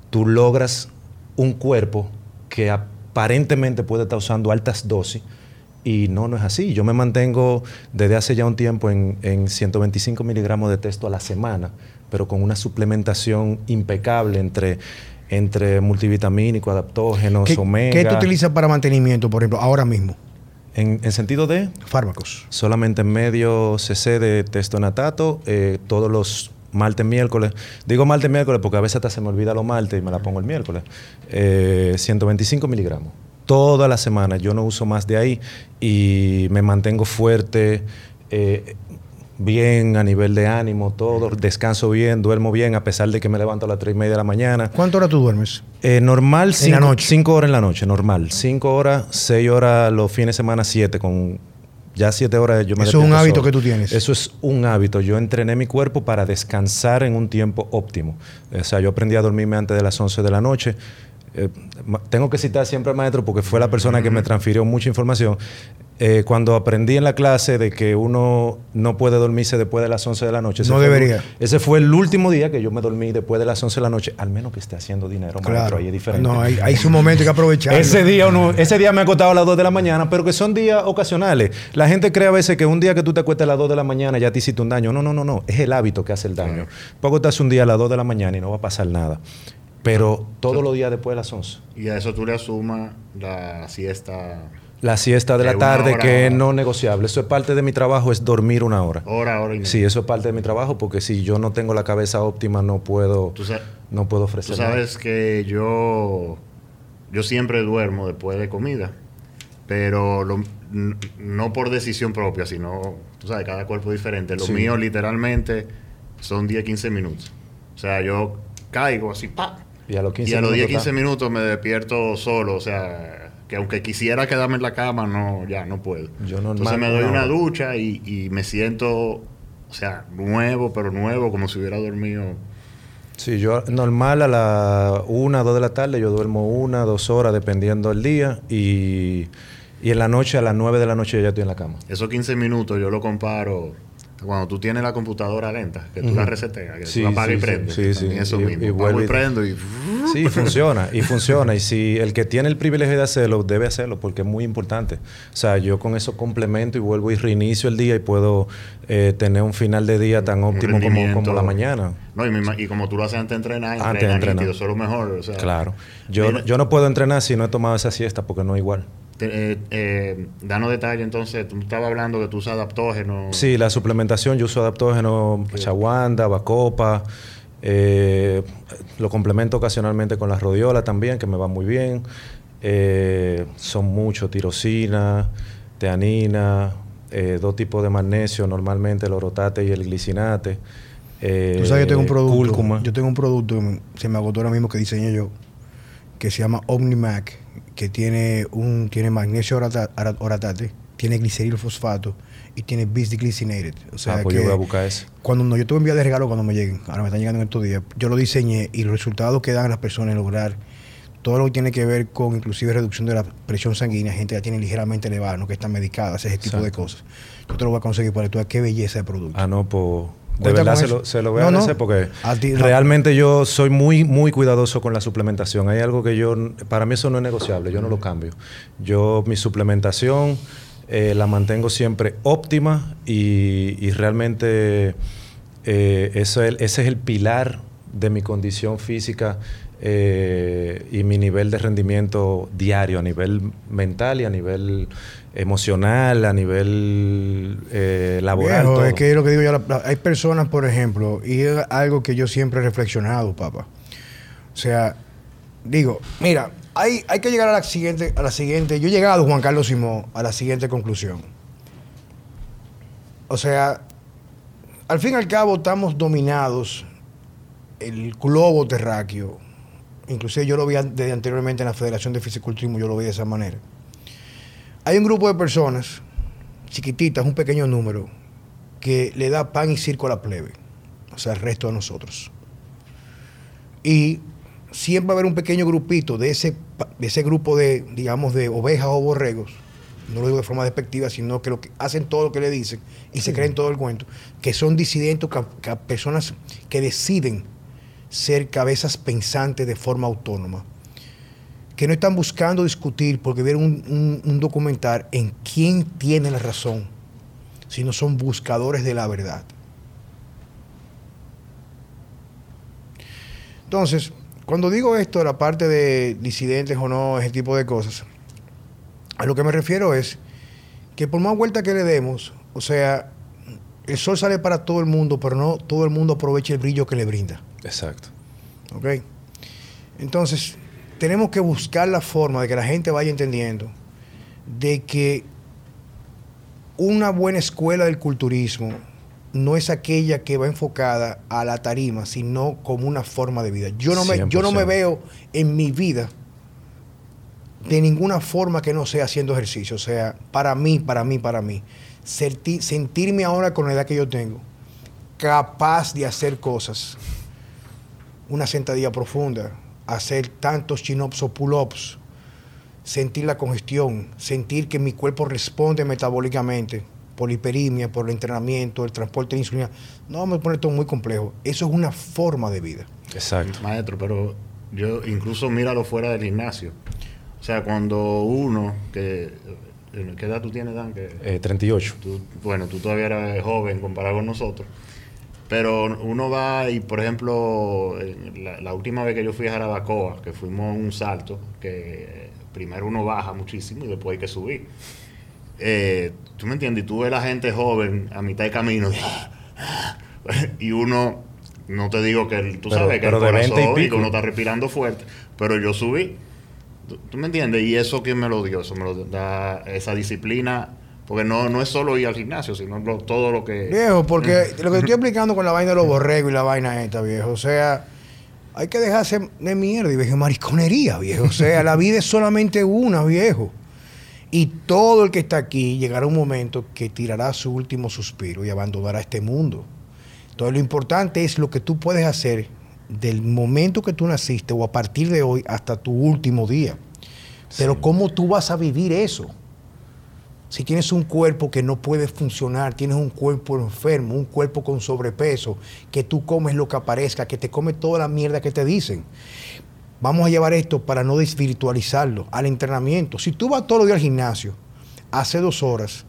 tú logras un cuerpo que aparentemente puede estar usando altas dosis y no, no es así. Yo me mantengo desde hace ya un tiempo en, en 125 miligramos de testo a la semana, pero con una suplementación impecable entre, entre multivitamínico, adaptógenos, ¿Qué, omega. qué tú utilizas para mantenimiento, por ejemplo, ahora mismo? En, en sentido de Fármacos. solamente medio cc de testonatato eh, todos los martes, miércoles. Digo martes, miércoles porque a veces hasta se me olvida los martes y me la pongo el miércoles. Eh, 125 miligramos. Toda la semana. Yo no uso más de ahí y me mantengo fuerte, eh, bien a nivel de ánimo, todo. Descanso bien, duermo bien, a pesar de que me levanto a las 3 y media de la mañana. ¿Cuántas horas tú duermes? Eh, normal, En cinco, la noche. cinco horas en la noche, normal. Cinco horas, seis horas los fines de semana, siete. Con ya siete horas yo me Eso es un hábito solo. que tú tienes. Eso es un hábito. Yo entrené mi cuerpo para descansar en un tiempo óptimo. O sea, yo aprendí a dormirme antes de las 11 de la noche. Eh, tengo que citar siempre al maestro porque fue la persona que me transfirió mucha información. Eh, cuando aprendí en la clase de que uno no puede dormirse después de las 11 de la noche. No fue debería. ese fue el último día que yo me dormí después de las 11 de la noche, al menos que esté haciendo dinero, maestro, ahí es diferente. No, hay, hay su momento que aprovechar. Ese día, uno- ese día me he acostado a las 2 de la mañana, pero que son días ocasionales. La gente cree a veces que un día que tú te acuestas a las 2 de la mañana ya te hiciste un daño. No, no, no, no. Es el hábito que hace el daño. Puedo acostarse un día a las 2 de la mañana y no va a pasar nada. Pero todos los días después de las 11. Y a eso tú le asumas la siesta La siesta de la tarde, hora- que es no negociable. Eso es parte de mi trabajo, es dormir una hora. hora, hora y media. Sí, eso es parte de mi trabajo, porque si yo no tengo la cabeza óptima, no puedo, Tú, no puedo tú ofrecer nada. sabes que yo, yo siempre duermo después de comida, pero lo- no por decisión propia, sino, tú sabes, cada cuerpo es diferente. Lo Sí. mío literalmente son 10, 15 minutos. O sea, yo caigo así, ¡pa! Y a los 15 y a los 10, minutos 15 está. minutos me despierto solo, o sea, que aunque quisiera quedarme en la cama, no, ya no puedo. Yo normal, Entonces me doy una ducha y, y me siento, o sea, nuevo, pero nuevo, como si hubiera dormido. Sí, yo normal a la una, dos de la tarde, yo duermo una, dos horas, dependiendo del día. Y, y en la noche, a las nueve de la noche, ya estoy en la cama. Esos 15 minutos yo lo comparo Cuando tú tienes la computadora lenta, que tú la reseteas, que Sí, tú apagas sí, y prendes. sí, sí. Eso Y- mismo. y vuelve y prendo y... Sí, funciona, y funciona. Y si el que tiene el privilegio de hacerlo, debe hacerlo, porque es muy importante. O sea, yo con eso complemento y vuelvo y reinicio el día y puedo eh, tener un final de día tan óptimo como, la mañana. No, y, y como tú lo haces antes de entrenar, Antes de entrenar. nítido, eso es lo mejor. o sea, Claro. Yo, mira, yo no puedo entrenar si no he tomado esa siesta, porque no es igual. Te- eh, eh, danos detalle entonces, tú estabas hablando que tú usas adaptógeno. Sí, la suplementación, yo uso adaptógeno, chaguanda, bacopa. eh, lo complemento ocasionalmente con la rodiola también, que me va muy bien. Eh, son mucho tirosina, teanina, eh, dos tipos de magnesio, normalmente el orotate y el glicinate. eh, Tú sabes, yo tengo un producto. cúrcuma. Yo tengo un producto, se me agotó ahora mismo que diseñé yo, que se llama OmniMac, que tiene un tiene magnesio oratate, tiene gliceril fosfato y tiene bisglycinated. O sea ah, pues que yo voy a buscar ese. cuando no, yo te voy a enviar de regalo cuando me lleguen. Ahora me están llegando en estos días. Yo lo diseñé y los resultados que dan las personas en lograr todo lo que tiene que ver con inclusive reducción de la presión sanguínea, gente ya tiene ligeramente elevada, no que están medicadas, ese tipo de cosas. Yo te lo voy a conseguir para que tú veas qué belleza de producto. Ah, no, pues. De verdad se lo, se lo voy No, a no. agradecer porque A ti- no. realmente yo soy muy, muy cuidadoso con la suplementación. Hay algo que yo, para mí eso no es negociable, yo no lo cambio. Yo mi suplementación eh, la mantengo siempre óptima y, y realmente eh, eso es ese es el pilar de mi condición física eh, y mi nivel de rendimiento diario a nivel mental y a nivel emocional, a nivel eh, laboral. Viejo, todo. es que es lo que digo yo, la- la- hay personas, por ejemplo, y es algo que yo siempre he reflexionado, papá. O sea, digo, mira, hay, hay que llegar a la siguiente, a la siguiente, yo he llegado, Juan Carlos Simón, a la siguiente conclusión. O sea, al fin y al cabo estamos dominados, el globo terráqueo, inclusive yo lo vi desde anteriormente en la Federación de Fisiculturismo, yo lo vi de esa manera. Hay un grupo de personas, chiquititas, un pequeño número, que le da pan y circo a la plebe, o sea, al resto de nosotros. Y siempre va a haber un pequeño grupito de ese, de ese grupo de, digamos, de ovejas o borregos, no lo digo de forma despectiva, sino que, lo que hacen todo lo que le dicen y se creen todo el cuento, que son disidentes, personas que deciden ser cabezas pensantes de forma autónoma que no están buscando discutir porque vieron un, un- un documental en quién tiene la razón, sino son buscadores de la verdad. Entonces, cuando digo esto la parte de disidentes o no, ese tipo de cosas, a lo que me refiero es que por más vuelta que le demos, o sea, el sol sale para todo el mundo, pero no todo el mundo aprovecha el brillo que le brinda. Exacto. ¿Ok? Entonces, tenemos que buscar la forma de que la gente vaya entendiendo de que una buena escuela del culturismo no es aquella que va enfocada a la tarima, sino como una forma de vida. Yo no me, yo no me 100%. veo en mi vida de ninguna forma que no sea haciendo ejercicio. O sea, para mí, para mí, para mí. Senti- sentirme ahora con la edad que yo tengo, capaz de hacer cosas una sentadilla profunda, hacer tantos chin-ups o pull-ups, sentir la congestión, sentir que mi cuerpo responde metabólicamente por la hiperimia, por el entrenamiento, el transporte de insulina. No me pone todo muy complejo. Eso es una forma de vida. Exacto. Maestro, pero yo incluso míralo fuera del gimnasio. O sea, cuando uno, que, ¿qué edad tú tienes, Dan? Que, Eh, 38. tú- bueno, tú todavía eres joven comparado con nosotros. Pero uno va y, por ejemplo, la, la última vez que yo fui a Jarabacoa, que fuimos a un salto, que primero uno baja muchísimo y después hay que subir. Eh, ¿Tú me entiendes? Y tú ves la gente joven a mitad de camino y uno, no te digo que el- tú Pero- sabes que el de 20 y corazón y, que uno está respirando fuerte, pero yo subí. ¿Tú, tú me entiendes? Y eso quién me lo dio, eso me lo da esa disciplina, porque no, no es solo ir al gimnasio, sino lo- todo lo que... Viejo, porque lo que estoy explicando con la vaina de los borregos y la vaina esta, viejo. O sea, hay que dejarse de mierda y viejo, mariconería, viejo. O sea, la vida es solamente una, viejo. Y todo el que está aquí llegará un momento que tirará su último suspiro y abandonará este mundo. Entonces lo importante es lo que tú puedes hacer del momento que tú naciste o a partir de hoy hasta tu último día. Pero Sí. ¿cómo tú vas a vivir eso? Si tienes un cuerpo que no puede funcionar, tienes un cuerpo enfermo, un cuerpo con sobrepeso, que tú comes lo que aparezca, que te comes toda la mierda que te dicen. Vamos a llevar esto para no desvirtualizarlo al entrenamiento. Si tú vas todos los días al gimnasio, hace dos horas,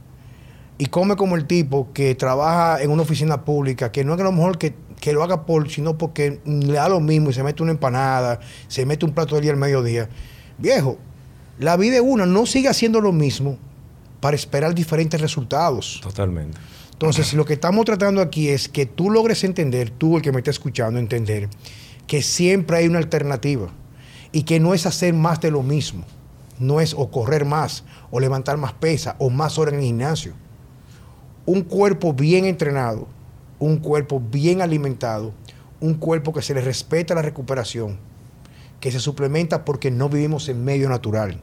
y come como el tipo que trabaja en una oficina pública, que no es a lo mejor que, que, lo haga por, sino porque le da lo mismo y se mete una empanada, se mete un plato de día al mediodía. Viejo, la vida de una no sigue haciendo lo mismo para esperar diferentes resultados. Totalmente. Entonces, lo que estamos tratando aquí es que tú logres entender, tú el que me está escuchando, entender que siempre hay una alternativa y que no es hacer más de lo mismo. No es o correr más, o levantar más pesa, o más horas en el gimnasio. Un cuerpo bien entrenado, un cuerpo bien alimentado, un cuerpo que se le respeta la recuperación, que se suplementa porque no vivimos en medio natural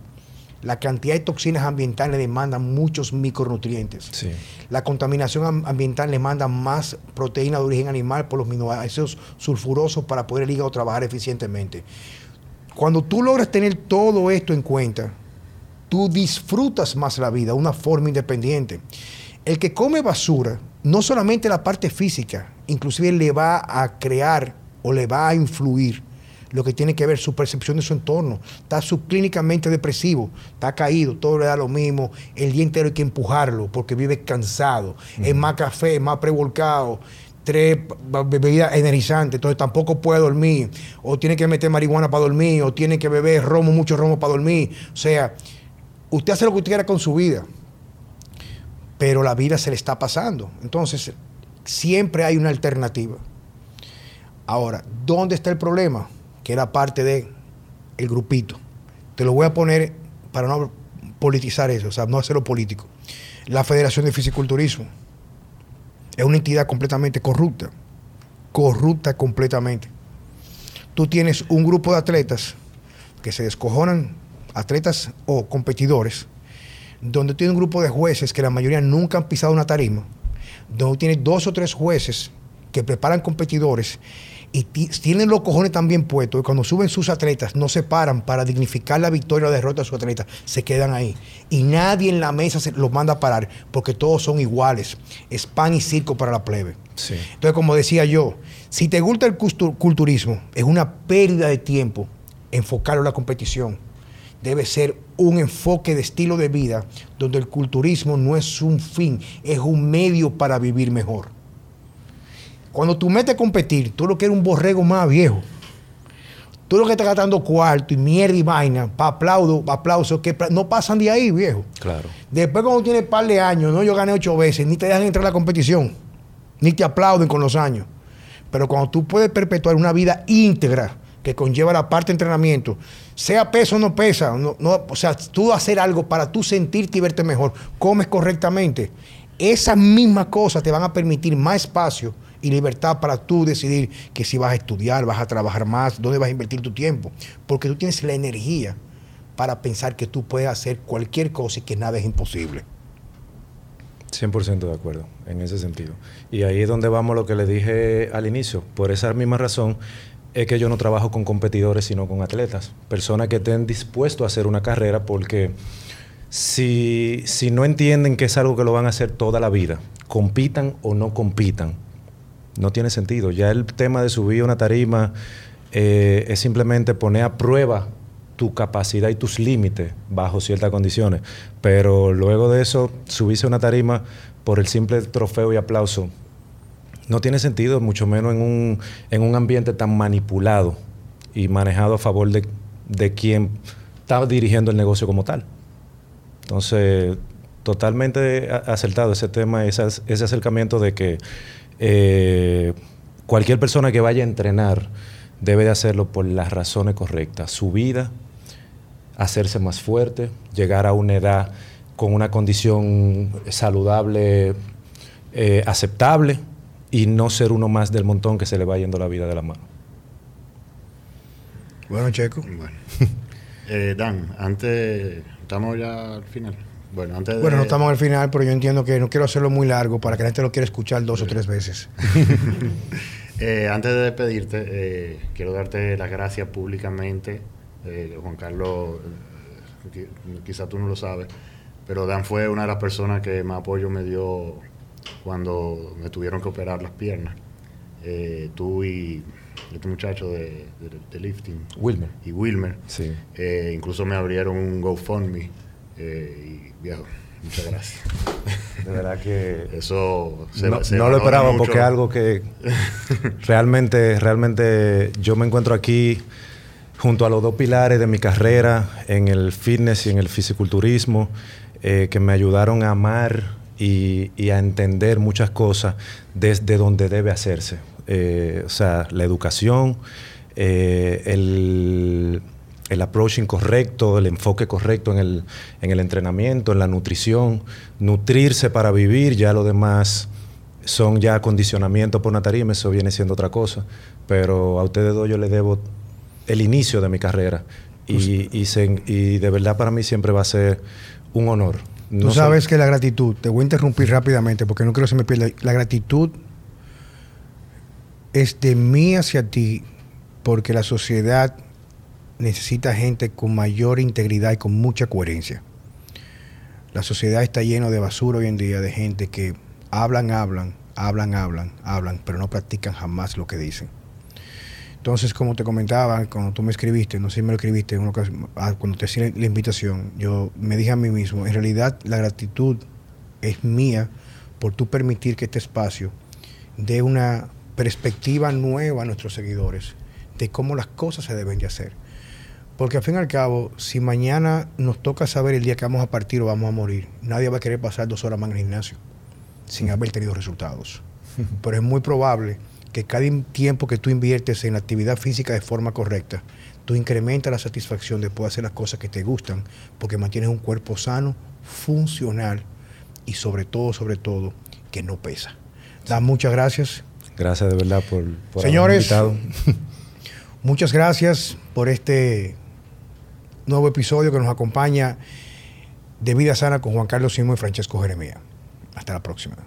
la cantidad de toxinas ambientales demandan muchos micronutrientes. La contaminación ambiental le manda más proteína de origen animal por los aminoácidos sulfurosos para poder el hígado trabajar eficientemente. Cuando tú logras tener todo esto en cuenta, tú disfrutas más la vida de una forma independiente. El que come basura, no solamente la parte física, inclusive le va a crear o le va a influir lo que tiene que ver su percepción de su entorno. Está subclínicamente depresivo, está caído, todo le da lo mismo. El día entero hay que empujarlo porque vive cansado. Es más café, más prevolcado tres bebidas energizantes, entonces tampoco puede dormir, o tiene que meter marihuana para dormir, o tiene que beber romo, mucho romo para dormir. O sea, usted hace lo que usted quiera con su vida, pero la vida se le está pasando. Entonces, siempre hay una alternativa. Ahora, ¿dónde está el problema? Que era parte de el grupito. Te lo voy a poner para no politizar eso, o sea, no hacerlo político. La Federación de Fisiculturismo es una entidad completamente corrupta, corrupta completamente. Tú tienes un grupo de atletas que se descojonan, atletas o competidores, donde tiene un grupo de jueces que la mayoría nunca han pisado una tarima, donde tienes dos o tres jueces que preparan competidores y tienen los cojones también puestos y cuando suben sus atletas no se paran para dignificar la victoria o la derrota de sus atletas, se quedan ahí. Y nadie en la mesa se los manda a parar porque todos son iguales. Es pan y circo para la plebe. Entonces, como decía yo, si te gusta el culturismo, es una pérdida de tiempo enfocarlo en la competición. Debe ser un enfoque de estilo de vida donde el culturismo no es un fin, es un medio para vivir mejor. Cuando tú metes a competir, tú lo que eres un borrego más viejo. Tú lo que estás gastando cuarto y mierda y vaina para aplauso, aplausos que no pasan de ahí, viejo. Claro. Después, cuando tienes un par de años, no, yo gané ocho veces, ni te dejan entrar a la competición, ni te aplauden con los años. Pero cuando tú puedes perpetuar una vida íntegra que conlleva la parte de entrenamiento, sea peso o no pesa, no, o sea, tú hacer algo para tú sentirte y verte mejor, comes correctamente, esas mismas cosas te van a permitir más espacio y libertad para tú decidir que si vas a estudiar, vas a trabajar más, dónde vas a invertir tu tiempo. Porque tú tienes la energía para pensar que tú puedes hacer cualquier cosa y que nada es imposible. 100% de acuerdo en ese sentido. Y ahí es donde vamos lo que le dije al inicio. Por esa misma razón es que yo no trabajo con competidores, sino con atletas. Personas que estén dispuestos a hacer una carrera porque si, si no entienden que es algo que lo van a hacer toda la vida, compitan o no compitan, no tiene sentido. Ya el tema de subir una tarima eh, es simplemente poner a prueba tu capacidad y tus límites bajo ciertas condiciones. Pero luego de eso, subirse una tarima por el simple trofeo y aplauso no tiene sentido, mucho menos en un, en un ambiente tan manipulado y manejado a favor de, de quien está dirigiendo el negocio como tal. Entonces, totalmente acertado ese tema, ese acercamiento de que eh, cualquier persona que vaya a entrenar debe de hacerlo por las razones correctas. Su vida, hacerse más fuerte, llegar a una edad con una condición saludable, eh, aceptable y no ser uno más del montón que se le va yendo la vida de la mano. Bueno, Checo. Bueno. Eh, Dan, antes, estamos ya al final. Bueno, antes bueno, no estamos al final, pero yo entiendo que no quiero hacerlo muy largo para que la gente lo quiera escuchar dos o tres veces. Eh, antes de despedirte, eh, quiero darte las gracias públicamente, eh, Juan Carlos, quizá tú no lo sabes, pero Dan fue una de las personas que más apoyo me dio cuando me tuvieron que operar las piernas. Eh, tú y este muchacho de, lifting. Wilmer. Y Wilmer. Sí. Eh, incluso me abrieron un GoFundMe. Eh, y viejo, muchas gracias. De verdad que... Eso no, lo esperaba porque es algo que realmente, realmente yo me encuentro aquí junto a los dos pilares de mi carrera en el fitness y en el fisiculturismo, eh, que me ayudaron a amar y, a entender muchas cosas desde donde debe hacerse. Eh, o sea, la educación, eh, el, el approaching correcto, el enfoque correcto en el, en el entrenamiento, en la nutrición, nutrirse para vivir, ya lo demás son ya condicionamientos por una tarima, eso viene siendo otra cosa. Pero a ustedes dos yo les debo el inicio de mi carrera. Y, pues y, de verdad para mí siempre va a ser un honor. Tú sabes que la gratitud, te voy a interrumpir rápidamente porque no quiero que se me pierda. La gratitud es de mí hacia ti porque la sociedad necesita gente con mayor integridad y con mucha coherencia. La sociedad está llena de basura hoy en día, de gente que hablan, hablan, hablan, hablan, hablan, pero no practican jamás lo que dicen. Entonces, como te comentaba, cuando tú me escribiste, no sé si me lo escribiste, ah, cuando te hacía la invitación, yo me dije a mí mismo, en realidad la gratitud es mía por tú permitir que este espacio dé una perspectiva nueva a nuestros seguidores de cómo las cosas se deben de hacer. Porque al fin y al cabo, si mañana nos toca saber el día que vamos a partir o vamos a morir, nadie va a querer pasar dos horas más en el gimnasio sin haber tenido resultados. Pero es muy probable que cada tiempo que tú inviertes en la actividad física de forma correcta, tú incrementas la satisfacción de poder hacer las cosas que te gustan, porque mantienes un cuerpo sano, funcional y sobre todo, sobre todo, que no pesa. Da muchas gracias. Gracias de verdad por, por Señores, muchas gracias por este nuevo episodio que nos acompaña de Vida Sana con Juan Carlos Simo y Francesco Jeremía. Hasta la próxima.